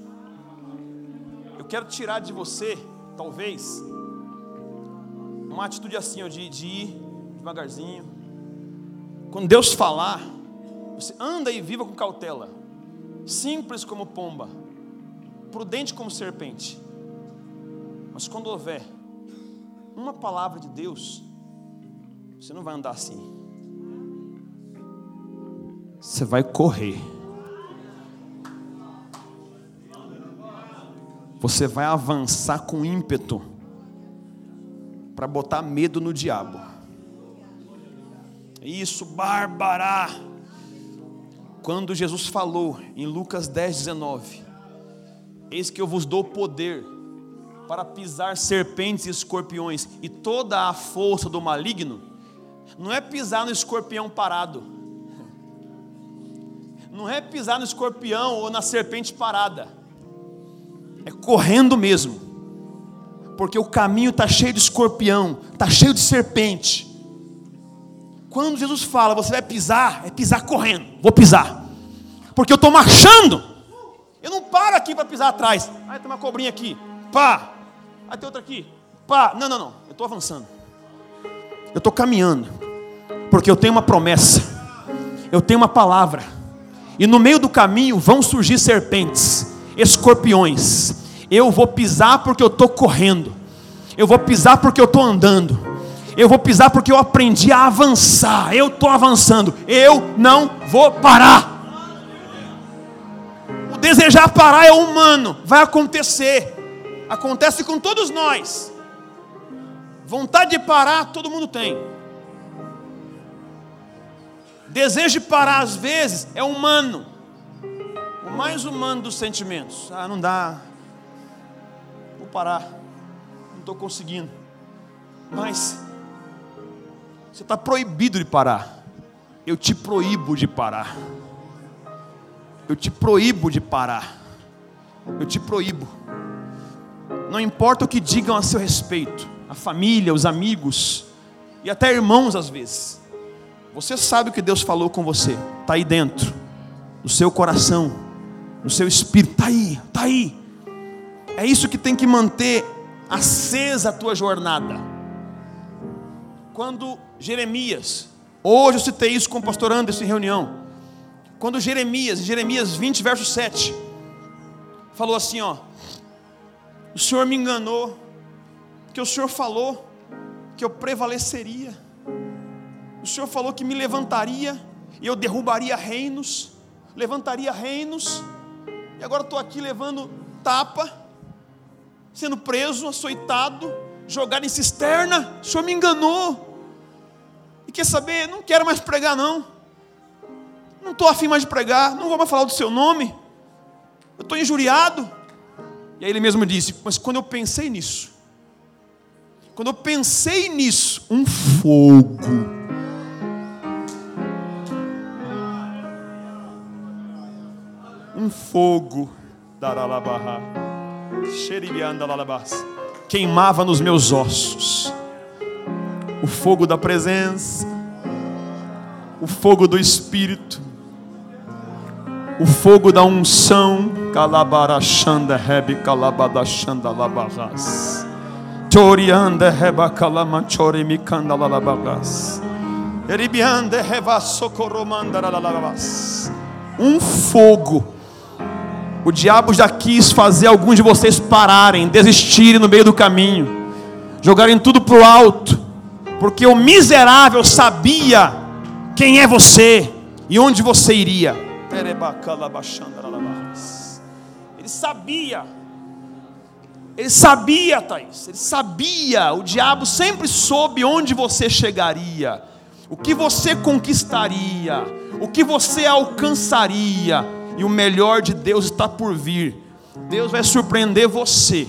S1: Eu quero tirar de você, talvez, uma atitude assim, de, de ir devagarzinho. Quando Deus falar, você anda e viva com cautela, simples como pomba, prudente como serpente. Mas quando houver uma palavra de Deus, você não vai andar assim. Você vai correr. Você vai avançar com ímpeto para botar medo no diabo. Isso, Bárbara. Quando Jesus falou em Lucas 10, 19: Eis que eu vos dou poder para pisar serpentes e escorpiões e toda a força do maligno, não é pisar no escorpião parado, não é pisar no escorpião ou na serpente parada é correndo mesmo, porque o caminho está cheio de escorpião, está cheio de serpente. Quando Jesus fala, você vai pisar, é pisar correndo, vou pisar, porque eu estou marchando, eu não paro aqui para pisar atrás. Aí tem uma cobrinha aqui, pá, aí tem outra aqui, pá, não, não, não, eu estou avançando, eu estou caminhando, porque eu tenho uma promessa, eu tenho uma palavra, e no meio do caminho vão surgir serpentes escorpiões. Eu vou pisar porque eu estou correndo. Eu vou pisar porque eu estou andando. Eu vou pisar porque eu aprendi a avançar. Eu estou avançando. Eu não vou parar. O desejar parar é humano. Vai acontecer. Acontece com todos nós. Vontade de parar, todo mundo tem. Desejo de parar, às vezes, é humano mais humano dos sentimentos. Ah, não dá. Parar. Não estou conseguindo. Mas você está proibido de parar. Eu te proíbo de parar. Eu te proíbo de parar. Eu te proíbo. Não importa o que digam a seu respeito, a família, os amigos e até irmãos às vezes. Você sabe o que Deus falou com você, está aí dentro, no seu coração no seu espírito, está aí, está aí. É isso que tem que manter acesa a tua jornada. Quando Jeremias, hoje eu citei isso com o pastor Anderson em reunião. Quando Jeremias, Jeremias 20, verso 7, falou assim: ó, o Senhor me enganou, que o Senhor falou que eu prevaleceria, o Senhor falou que me levantaria e eu derrubaria reinos, levantaria reinos e agora estou aqui levando tapa, sendo preso, açoitado, jogado em cisterna. O senhor me enganou. E quer saber? Não quero mais pregar, não. Não estou afim mais de pregar, não vou mais falar do seu nome. Eu estou injuriado. E aí ele mesmo disse: Mas quando eu pensei nisso, quando eu pensei nisso, um fogo um fogo queimava nos meus ossos. O fogo da presença, o fogo do Espírito, o fogo da unção. Calabarachanda rebe calabadachanda labarras. Torianda reba calamanchore mikanda lalabarras. Eribiande reva socorromanda lalabas. Um fogo o diabo já quis fazer alguns de vocês pararem, desistirem no meio do caminho, jogarem tudo para o alto, porque o miserável sabia quem é você e onde você iria. Ele sabia, ele sabia, Thaís, ele sabia, o diabo sempre soube onde você chegaria, o que você conquistaria, o que você alcançaria e o melhor de Deus está por vir. Deus vai surpreender você.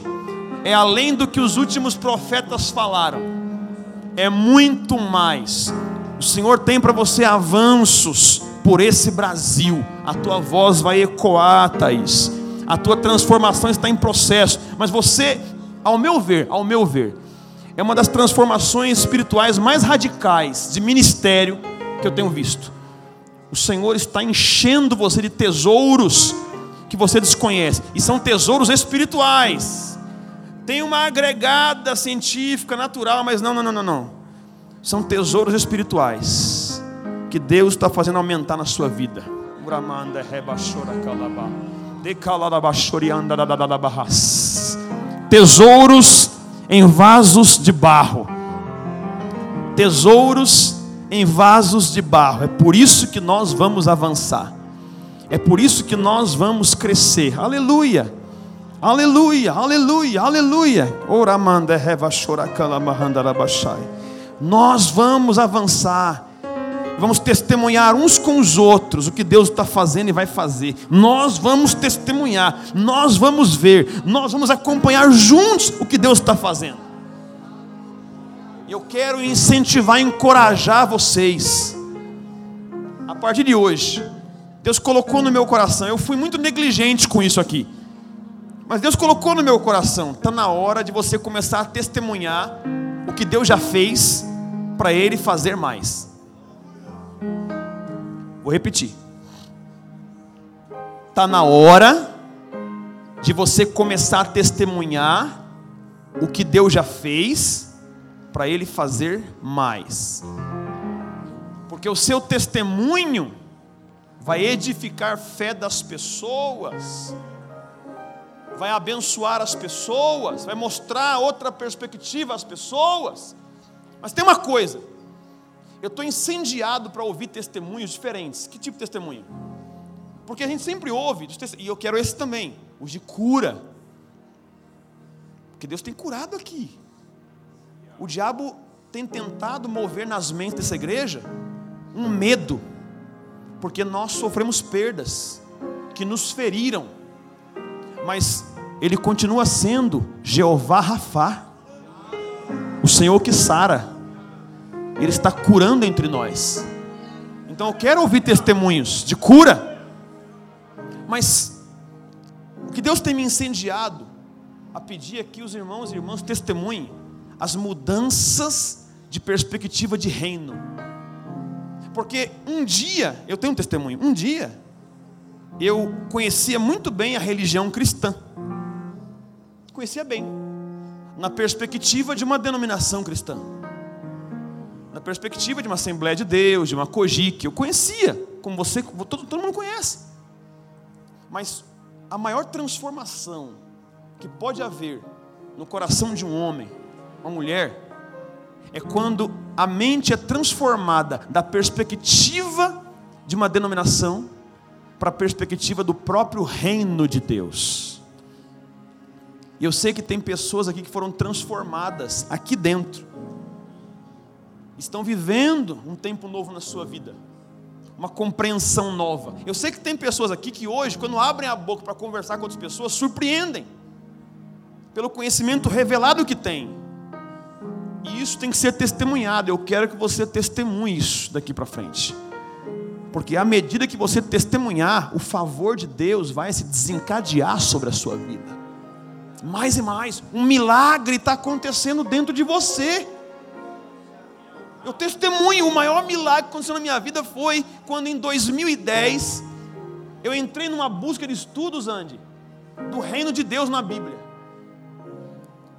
S1: É além do que os últimos profetas falaram. É muito mais. O Senhor tem para você avanços por esse Brasil. A tua voz vai ecoar, Thaís. A tua transformação está em processo. Mas você, ao meu ver, ao meu ver, é uma das transformações espirituais mais radicais de ministério que eu tenho visto. O Senhor está enchendo você de tesouros que você desconhece, e são tesouros espirituais. Tem uma agregada científica, natural, mas não, não, não, não. São tesouros espirituais que Deus está fazendo aumentar na sua vida. Tesouros em vasos de barro. Tesouros em vasos de barro. É por isso que nós vamos avançar. É por isso que nós vamos crescer. Aleluia. Aleluia, aleluia, aleluia. Oramanda reva Nós vamos avançar. Vamos testemunhar uns com os outros o que Deus está fazendo e vai fazer. Nós vamos testemunhar, nós vamos ver, nós vamos acompanhar juntos o que Deus está fazendo. Eu quero incentivar, encorajar vocês. A partir de hoje, Deus colocou no meu coração. Eu fui muito negligente com isso aqui. Mas Deus colocou no meu coração. Está na hora de você começar a testemunhar o que Deus já fez para Ele fazer mais. Vou repetir. Está na hora de você começar a testemunhar o que Deus já fez para Ele fazer mais. Porque o seu testemunho vai edificar fé das pessoas, vai abençoar as pessoas, vai mostrar outra perspectiva às pessoas. Mas tem uma coisa, eu estou incendiado para ouvir testemunhos diferentes. Que tipo de testemunho? Porque a gente sempre ouve, e eu quero esse também, os de cura. Porque Deus tem curado aqui. O diabo tem tentado mover nas mentes dessa igreja um medo, porque nós sofremos perdas que nos feriram, mas Ele continua sendo Jeová Rafá, o Senhor que sara. Ele está curando entre nós. Então eu quero ouvir testemunhos de cura. Mas o que Deus tem me incendiado a pedir aqui os irmãos e irmãs testemunhem as mudanças de perspectiva de reino. Porque um dia, eu tenho um testemunho, um dia eu conhecia muito bem a religião cristã. Conhecia bem, na perspectiva de uma denominação cristã na perspectiva de uma Assembleia de Deus, de uma COGIC, eu conhecia, como você, todo, todo mundo conhece. Mas a maior transformação que pode haver no coração de um homem, uma mulher, é quando a mente é transformada da perspectiva de uma denominação para a perspectiva do próprio reino de Deus. E eu sei que tem pessoas aqui que foram transformadas aqui dentro estão vivendo um tempo novo na sua vida, uma compreensão nova. Eu sei que tem pessoas aqui que hoje, quando abrem a boca para conversar com outras pessoas, surpreendem pelo conhecimento revelado que tem. E isso tem que ser testemunhado. Eu quero que você testemunhe isso daqui para frente. Porque à medida que você testemunhar, o favor de Deus vai se desencadear sobre a sua vida. Mais e mais, um milagre está acontecendo dentro de você. Eu testemunho, o maior milagre que aconteceu na minha vida foi quando em 2010 eu entrei numa busca de estudos, Andy, do reino de Deus na Bíblia.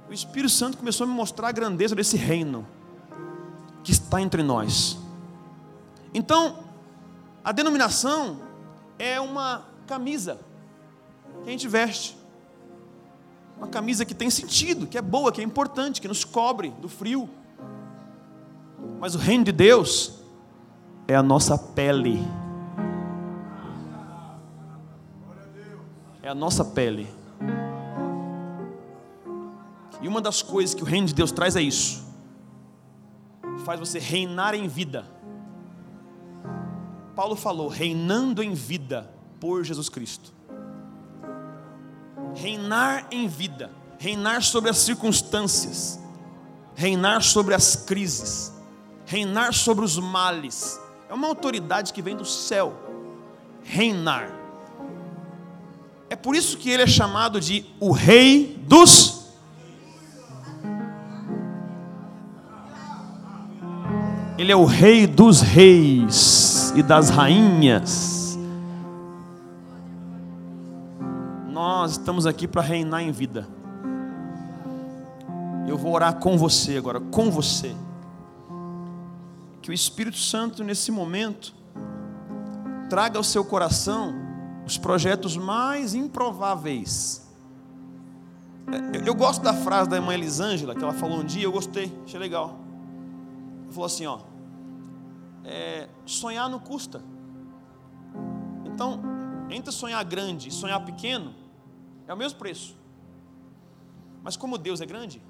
S1: O Espírito Santo começou a me mostrar a grandeza desse reino que está entre nós. Então, a denominação é uma camisa que a gente veste. Uma camisa que tem sentido, que é boa, que é importante, que nos cobre do frio. Mas o reino de Deus é a nossa pele. É a nossa pele. E uma das coisas que o reino de Deus traz é isso. Faz você reinar em vida. Paulo falou, reinando em vida. por Jesus Cristo. Reinar em vida, reinar sobre as circunstâncias, reinar sobre as crises, reinar sobre os males. É uma autoridade que vem do céu. Reinar. É por isso que ele é chamado de o Rei dos Ele é o Rei dos Reis e das Rainhas. Nós estamos aqui para reinar em vida. Eu vou orar com você agora, com você. Que o Espírito Santo, nesse momento, traga ao seu coração os projetos mais improváveis. Eu, gosto da frase da irmã Elisângela, que ela falou um dia, eu gostei, achei legal. Ela falou assim: ó, é, sonhar não custa. Então, entre sonhar grande e sonhar pequeno, é o mesmo preço. Mas como Deus é grande,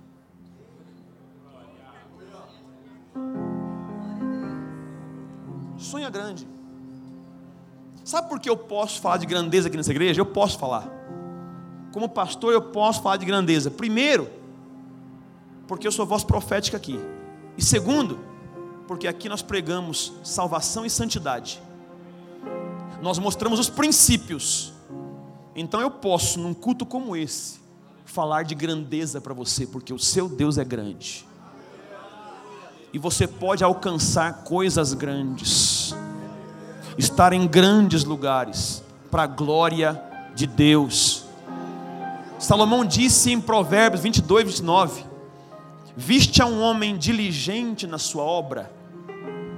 S1: sonha grande. Sabe por que eu posso falar de grandeza aqui nessa igreja? Eu posso falar. Como pastor, eu posso falar de grandeza. Primeiro, porque eu sou voz profética aqui. E segundo, porque aqui nós pregamos salvação e santidade. Nós mostramos os princípios. Então eu posso, num culto como esse, falar de grandeza para você, porque o seu Deus é grande. E você pode alcançar coisas grandes estar em grandes lugares, para a glória de Deus. Salomão disse em Provérbios 22, 29: Viste a um homem diligente na sua obra,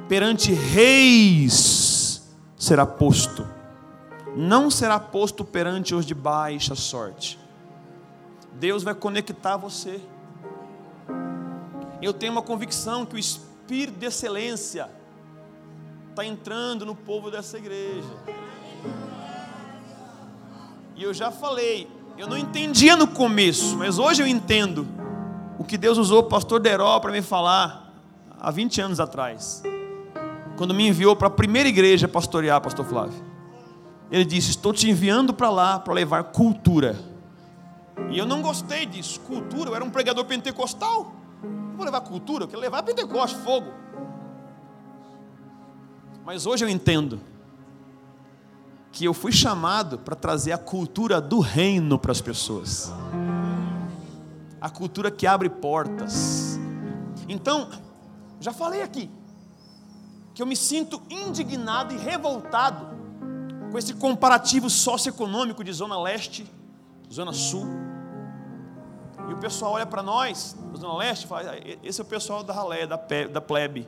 S1: perante reis será posto, não será posto perante os de baixa sorte. Deus vai conectar você. Eu tenho uma convicção que o espírito de excelência está entrando no povo dessa igreja. E eu já falei, eu não entendia no começo, mas hoje eu entendo o que Deus usou o pastor Deró para me falar há 20 anos atrás. Quando me enviou para a primeira igreja pastorear, pastor Flávio. Ele disse: Estou te enviando para lá para levar cultura. E eu não gostei disso. Cultura, eu era um pregador pentecostal. Não vou levar cultura, eu quero levar Pentecoste, fogo. Mas hoje eu entendo que eu fui chamado para trazer a cultura do reino para as pessoas. A cultura que abre portas. Então, já falei aqui que eu me sinto indignado e revoltado com esse comparativo socioeconômico de zona leste, zona sul. E o pessoal olha para nós, da zona leste, e fala: ah, esse é o pessoal da ralé, da plebe.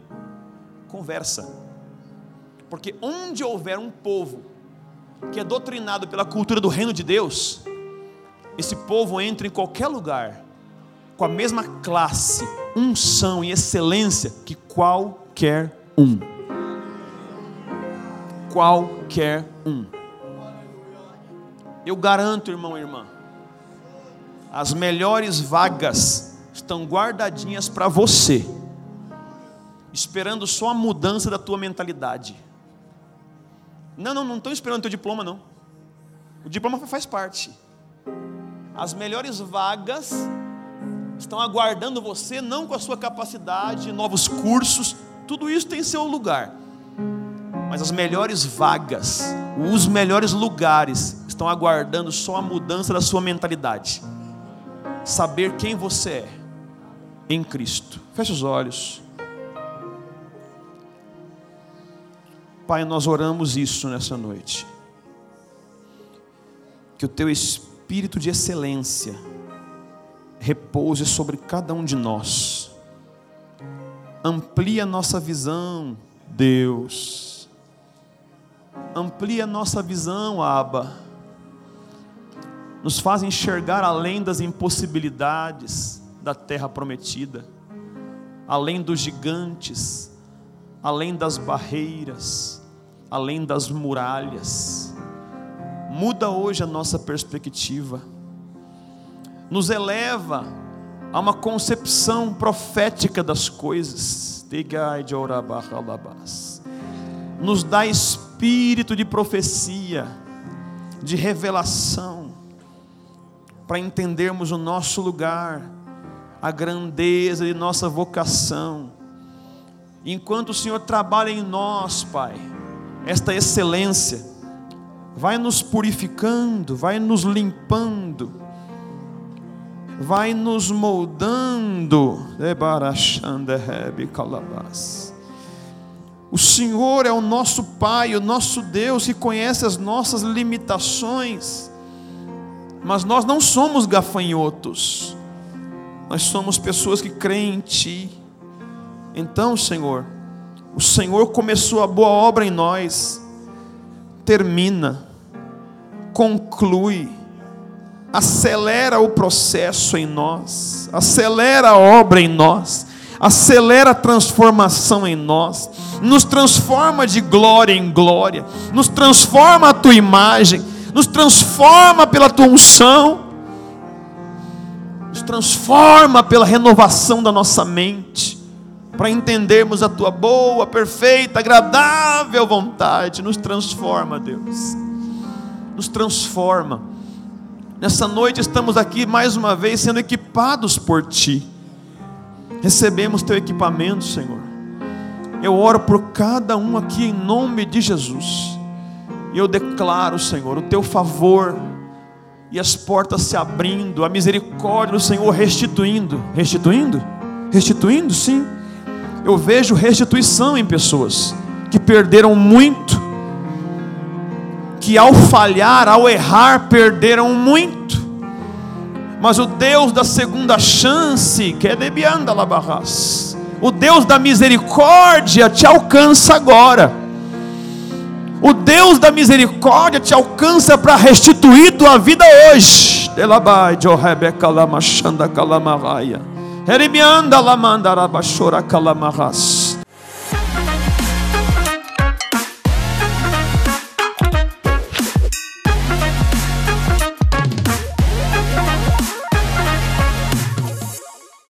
S1: Conversa. Porque onde houver um povo que é doutrinado pela cultura do reino de Deus, esse povo entra em qualquer lugar com a mesma classe, unção e excelência que qualquer um. Qualquer um. Eu garanto, irmão e irmã, as melhores vagas estão guardadinhas para você, esperando só a mudança da tua mentalidade. Não, não, não estão esperando o teu diploma, não. O diploma faz parte. As melhores vagas estão aguardando você, não com a sua capacidade, novos cursos, tudo isso tem seu lugar. Mas as melhores vagas, os melhores lugares estão aguardando só a mudança da sua mentalidade. Saber quem você é em Cristo. Feche os olhos. Pai, nós oramos isso nessa noite. Que o teu espírito de excelência repouse sobre cada um de nós. Amplia nossa visão, Deus. Amplia nossa visão, Abba. Nos faz enxergar além das impossibilidades da terra prometida, além dos gigantes, além das barreiras além das muralhas. Muda hoje a nossa perspectiva, nos eleva a uma concepção profética das coisas. Nos dá espírito de profecia, de revelação, para entendermos o nosso lugar, a grandeza de nossa vocação. Enquanto o Senhor trabalha em nós, Pai, esta excelência, vai nos purificando, vai nos limpando, vai nos moldando. O Senhor é o nosso Pai, o nosso Deus, que conhece as nossas limitações, mas nós não somos gafanhotos, nós somos pessoas que creem em Ti. Então, Senhor, o Senhor começou a boa obra em nós, termina, conclui, acelera o processo em nós, acelera a obra em nós, acelera a transformação em nós, nos transforma de glória em glória, nos transforma a tua imagem, nos transforma pela tua unção, nos transforma pela renovação da nossa mente, para entendermos a tua boa, perfeita, agradável vontade, nos transforma, Deus, nos transforma. Nessa noite estamos aqui mais uma vez sendo equipados por Ti. Recebemos Teu equipamento, Senhor. Eu oro por cada um aqui em nome de Jesus. E eu declaro, Senhor, o Teu favor e as portas se abrindo, a misericórdia do Senhor restituindo. Restituindo? Restituindo, sim. Eu vejo restituição em pessoas que perderam muito que ao falhar, ao errar, perderam muito. Mas o Deus da segunda chance, que é debianda labarras, o Deus da misericórdia te alcança agora. O Deus da misericórdia te alcança para restituir tua vida hoje. Delabai, Jo Lamashanda Kalamaraia. Eremianda Lamandarabashora Kalamarras.